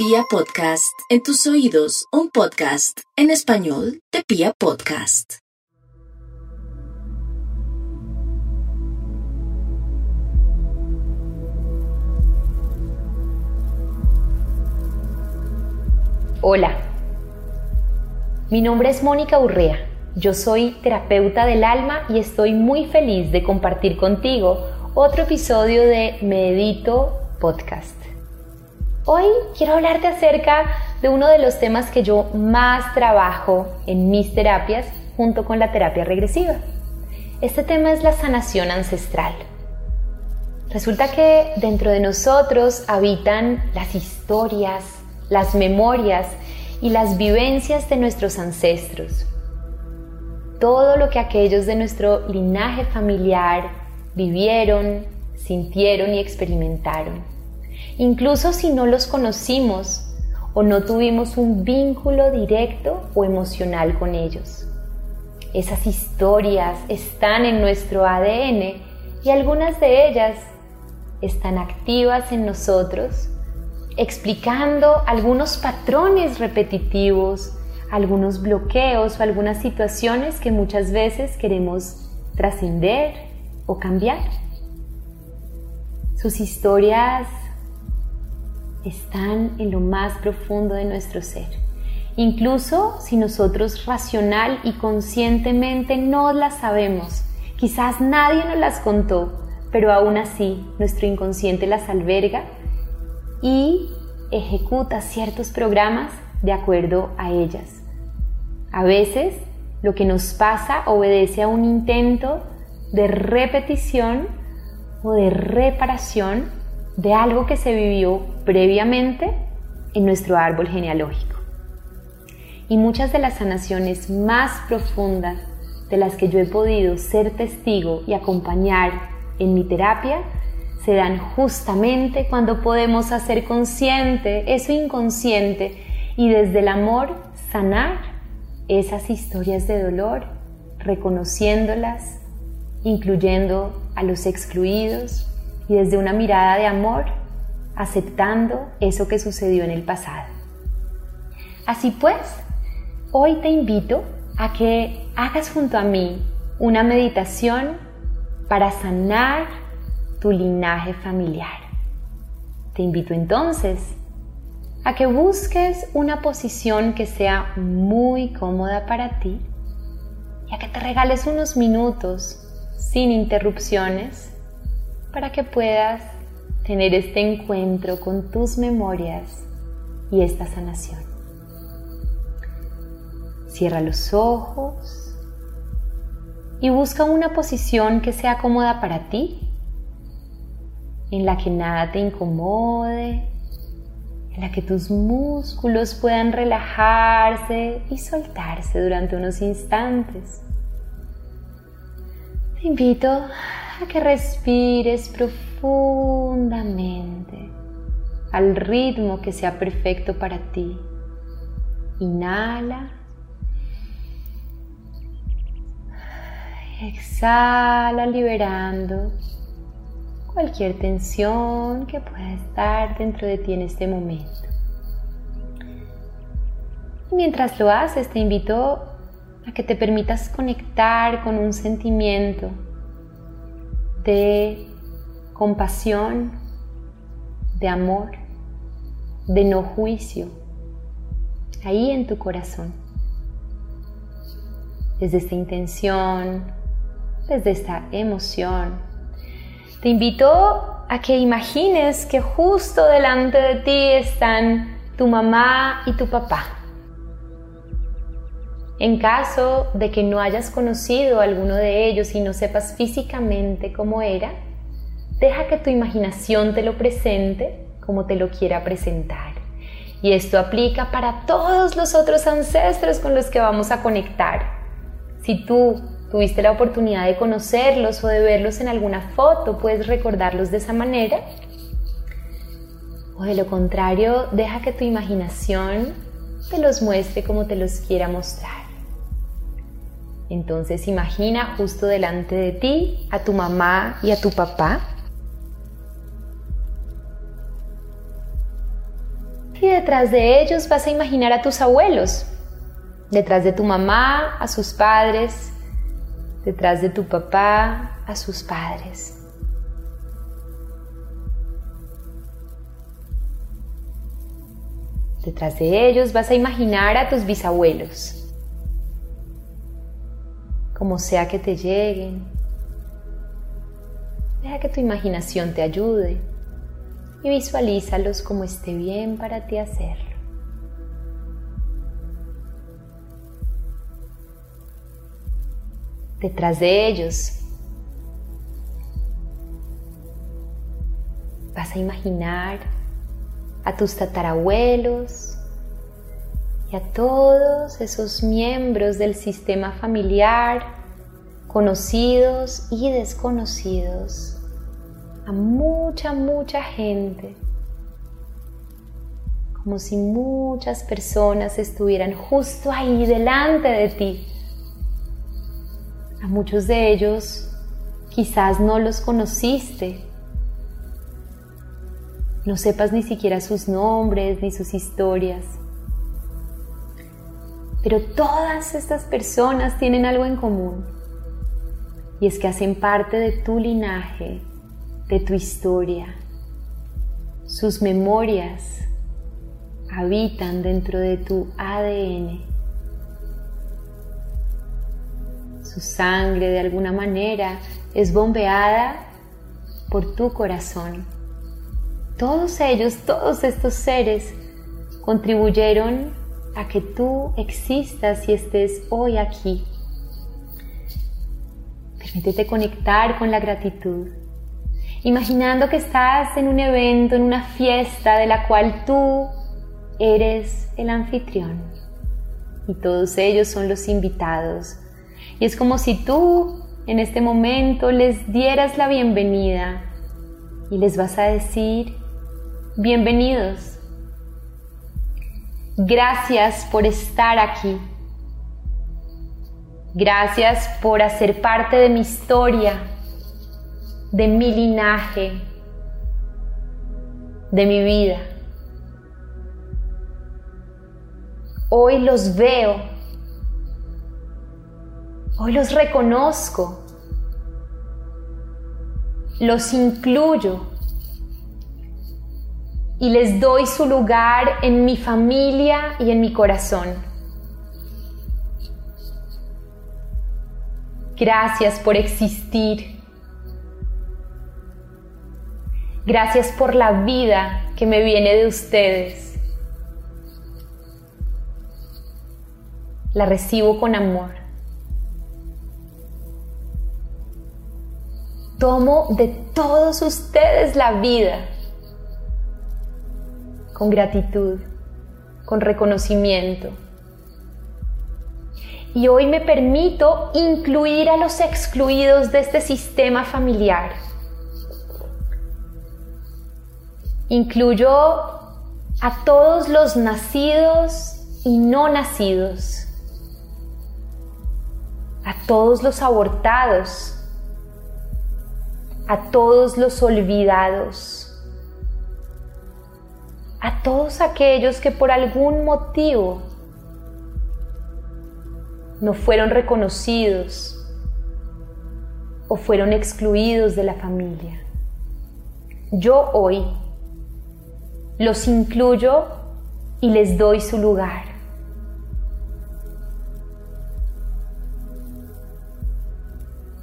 Pia Podcast, en tus oídos, un podcast en español de Pia Podcast. Hola, mi nombre es Mónica Urrea. Yo soy terapeuta del alma y estoy muy feliz de compartir contigo otro episodio de Medito Podcast. Hoy quiero hablarte acerca de uno de los temas que yo más trabajo en mis terapias junto con la terapia regresiva. Este tema es la sanación ancestral. Resulta que dentro de nosotros habitan las historias, las memorias y las vivencias de nuestros ancestros. Todo lo que aquellos de nuestro linaje familiar vivieron, sintieron y experimentaron incluso si no los conocimos o no tuvimos un vínculo directo o emocional con ellos. Esas historias están en nuestro ADN y algunas de ellas están activas en nosotros, explicando algunos patrones repetitivos, algunos bloqueos o algunas situaciones que muchas veces queremos trascender o cambiar. Sus historias están en lo más profundo de nuestro ser. Incluso si nosotros racional y conscientemente no las sabemos, quizás nadie nos las contó, pero aún así nuestro inconsciente las alberga y ejecuta ciertos programas de acuerdo a ellas. A veces lo que nos pasa obedece a un intento de repetición o de reparación de algo que se vivió previamente en nuestro árbol genealógico. Y muchas de las sanaciones más profundas de las que yo he podido ser testigo y acompañar en mi terapia se dan justamente cuando podemos hacer consciente eso inconsciente y desde el amor sanar esas historias de dolor, reconociéndolas, incluyendo a los excluidos, y desde una mirada de amor, aceptando eso que sucedió en el pasado. Así pues, hoy te invito a que hagas junto a mí una meditación para sanar tu linaje familiar. Te invito entonces a que busques una posición que sea muy cómoda para ti y a que te regales unos minutos sin interrupciones para que puedas tener este encuentro con tus memorias y esta sanación. Cierra los ojos y busca una posición que sea cómoda para ti, en la que nada te incomode, en la que tus músculos puedan relajarse y soltarse durante unos instantes. Te invito a que respires profundamente al ritmo que sea perfecto para ti. Inhala. Exhala liberando cualquier tensión que pueda estar dentro de ti en este momento. Mientras lo haces, te invito a que te permitas conectar con un sentimiento de compasión, de amor, de no juicio, ahí en tu corazón. Desde esta intención, desde esta emoción, te invito a que imagines que justo delante de ti están tu mamá y tu papá en caso de que no hayas conocido a alguno de ellos y no sepas físicamente cómo era, deja que tu imaginación te lo presente como te lo quiera presentar. Y esto aplica para todos los otros ancestros con los que vamos a conectar. Si tú tuviste la oportunidad de conocerlos o de verlos en alguna foto, puedes recordarlos de esa manera. O de lo contrario, deja que tu imaginación te los muestre como te los quiera mostrar. Entonces imagina justo delante de ti a tu mamá y a tu papá. Y detrás de ellos vas a imaginar a tus abuelos, detrás de tu mamá, a sus padres, detrás de tu papá, a sus padres. Detrás de ellos vas a imaginar a tus bisabuelos, como sea que te lleguen. Deja que tu imaginación te ayude y visualízalos como esté bien para ti hacerlo. Detrás de ellos vas a imaginar a tus tatarabuelos y a todos esos miembros del sistema familiar, conocidos y desconocidos a mucha, mucha gente, como si muchas personas estuvieran justo ahí delante de ti. A muchos de ellos quizás no los conociste, no sepas ni siquiera sus nombres ni sus historias. Pero todas estas personas tienen algo en común y es que hacen parte de tu linaje de tu historia. Sus memorias habitan dentro de tu ADN. Su sangre de alguna manera es bombeada por tu corazón. Todos ellos, todos estos seres contribuyeron a que tú existas y estés hoy aquí. Permítete conectar con la gratitud imaginando que estás en un evento, en una fiesta de la cual tú eres el anfitrión y todos ellos son los invitados. Y es como si tú en este momento les dieras la bienvenida y les vas a decir, bienvenidos, gracias por estar aquí, gracias por hacer parte de mi historia de mi linaje, de mi vida. Hoy los veo, hoy los reconozco, los incluyo y les doy su lugar en mi familia y en mi corazón. Gracias por existir. Gracias por la vida que me viene de ustedes. La recibo con amor. Tomo de todos ustedes la vida con gratitud, con reconocimiento. Y hoy me permito incluir a los excluidos de este sistema familiar. Incluyo a todos los nacidos y no nacidos, a todos los abortados, a todos los olvidados, todos aquellos que por algún motivo no fueron reconocidos o fueron excluidos de la familia. Yo hoy los incluyo y les doy su lugar.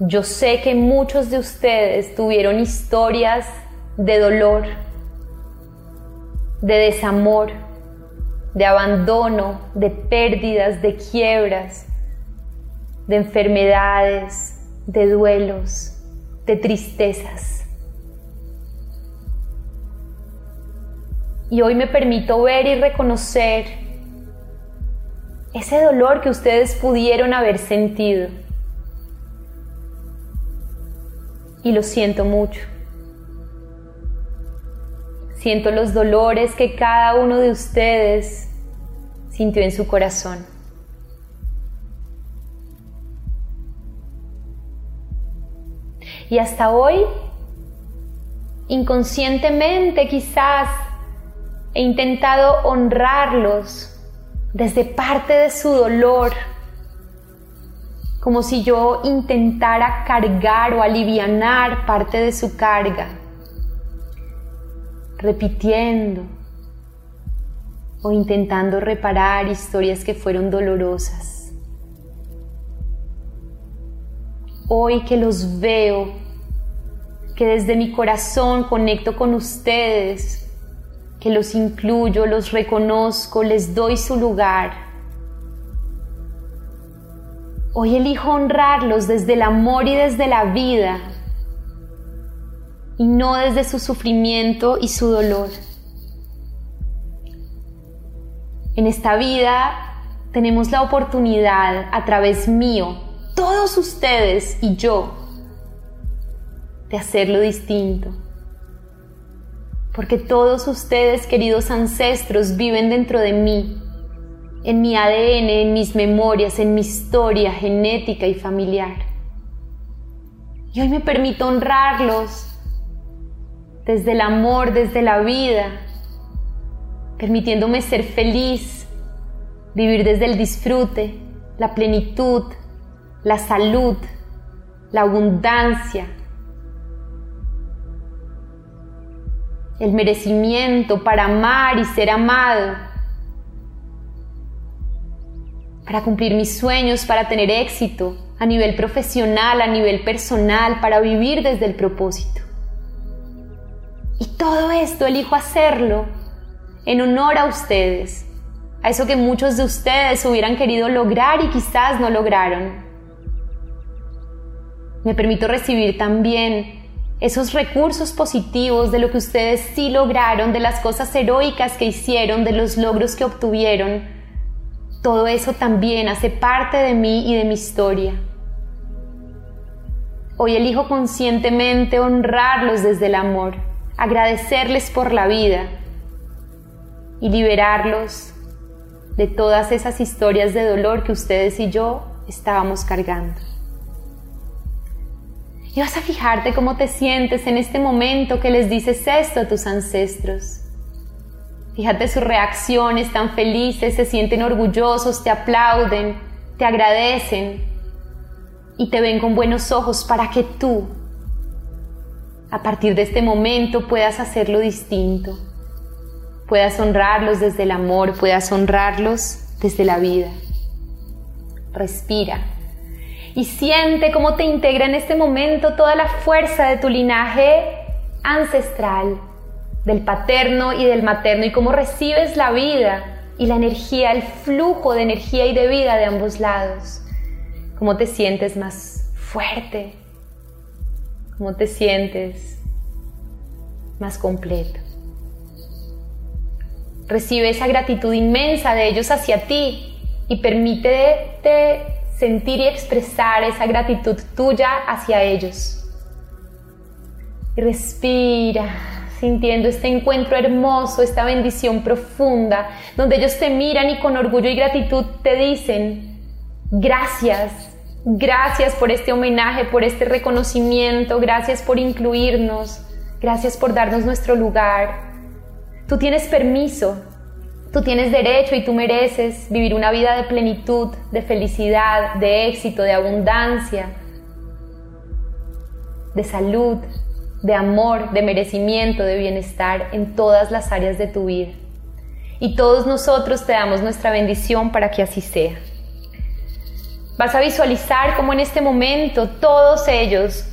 Yo sé que muchos de ustedes tuvieron historias de dolor, de desamor, de abandono, de pérdidas, de quiebras, de enfermedades, de duelos, de tristezas. Y hoy me permito ver y reconocer ese dolor que ustedes pudieron haber sentido. Y lo siento mucho. Siento los dolores que cada uno de ustedes sintió en su corazón. Y hasta hoy, inconscientemente quizás He intentado honrarlos desde parte de su dolor, como si yo intentara cargar o alivianar parte de su carga, repitiendo o intentando reparar historias que fueron dolorosas. Hoy que los veo, que desde mi corazón conecto con ustedes, que los incluyo, los reconozco, les doy su lugar. Hoy elijo honrarlos desde el amor y desde la vida y no desde su sufrimiento y su dolor. En esta vida tenemos la oportunidad a través mío, todos ustedes y yo, de hacerlo distinto porque todos ustedes, queridos ancestros, viven dentro de mí, en mi ADN, en mis memorias, en mi historia genética y familiar. Y hoy me permito honrarlos desde el amor, desde la vida, permitiéndome ser feliz, vivir desde el disfrute, la plenitud, la salud, la abundancia, el merecimiento para amar y ser amado, para cumplir mis sueños, para tener éxito a nivel profesional, a nivel personal, para vivir desde el propósito. Y todo esto elijo hacerlo en honor a ustedes, a eso que muchos de ustedes hubieran querido lograr y quizás no lograron. Me permito recibir también esos recursos positivos de lo que ustedes sí lograron, de las cosas heroicas que hicieron, de los logros que obtuvieron, todo eso también hace parte de mí y de mi historia. Hoy elijo conscientemente honrarlos desde el amor, agradecerles por la vida y liberarlos de todas esas historias de dolor que ustedes y yo estábamos cargando. Y vas a fijarte cómo te sientes en este momento que les dices esto a tus ancestros. Fíjate sus reacciones tan felices, se sienten orgullosos, te aplauden, te agradecen y te ven con buenos ojos para que tú, a partir de este momento, puedas hacerlo distinto. Puedas honrarlos desde el amor, puedas honrarlos desde la vida. Respira y siente cómo te integra en este momento toda la fuerza de tu linaje ancestral, del paterno y del materno, y cómo recibes la vida y la energía, el flujo de energía y de vida de ambos lados. Cómo te sientes más fuerte, cómo te sientes más completo. Recibe esa gratitud inmensa de ellos hacia ti y permítete sentir y expresar esa gratitud tuya hacia ellos. Respira, sintiendo este encuentro hermoso, esta bendición profunda, donde ellos te miran y con orgullo y gratitud te dicen, gracias, gracias por este homenaje, por este reconocimiento, gracias por incluirnos, gracias por darnos nuestro lugar. Tú tienes permiso Tú tienes derecho y tú mereces vivir una vida de plenitud, de felicidad, de éxito, de abundancia, de salud, de amor, de merecimiento, de bienestar en todas las áreas de tu vida. Y todos nosotros te damos nuestra bendición para que así sea. Vas a visualizar cómo en este momento todos ellos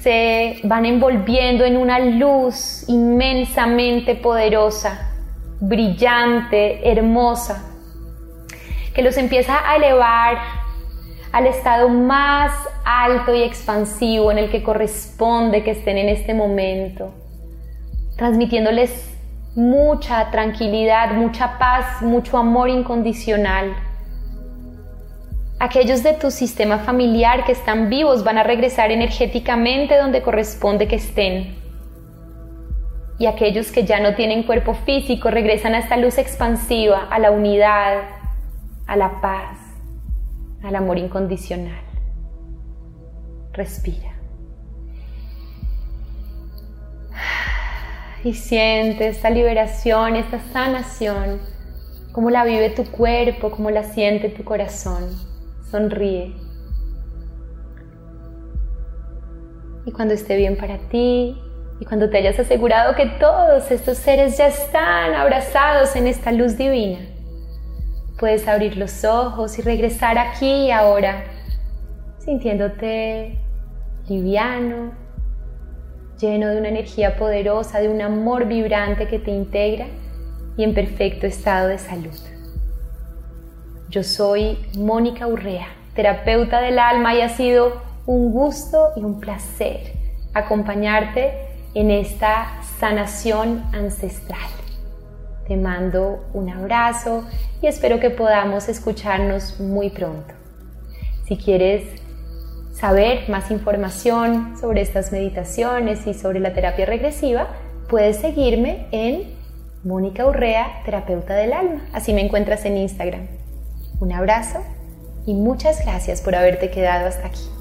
se van envolviendo en una luz inmensamente poderosa brillante, hermosa, que los empieza a elevar al estado más alto y expansivo en el que corresponde que estén en este momento, transmitiéndoles mucha tranquilidad, mucha paz, mucho amor incondicional. Aquellos de tu sistema familiar que están vivos van a regresar energéticamente donde corresponde que estén y aquellos que ya no tienen cuerpo físico regresan a esta luz expansiva, a la unidad, a la paz, al amor incondicional. Respira. Y siente esta liberación, esta sanación, cómo la vive tu cuerpo, cómo la siente tu corazón. Sonríe. Y cuando esté bien para ti, y cuando te hayas asegurado que todos estos seres ya están abrazados en esta luz divina, puedes abrir los ojos y regresar aquí y ahora, sintiéndote liviano, lleno de una energía poderosa, de un amor vibrante que te integra y en perfecto estado de salud. Yo soy Mónica Urrea, terapeuta del alma y ha sido un gusto y un placer acompañarte en esta sanación ancestral. Te mando un abrazo y espero que podamos escucharnos muy pronto. Si quieres saber más información sobre estas meditaciones y sobre la terapia regresiva, puedes seguirme en Mónica Urrea, terapeuta del alma. Así me encuentras en Instagram. Un abrazo y muchas gracias por haberte quedado hasta aquí.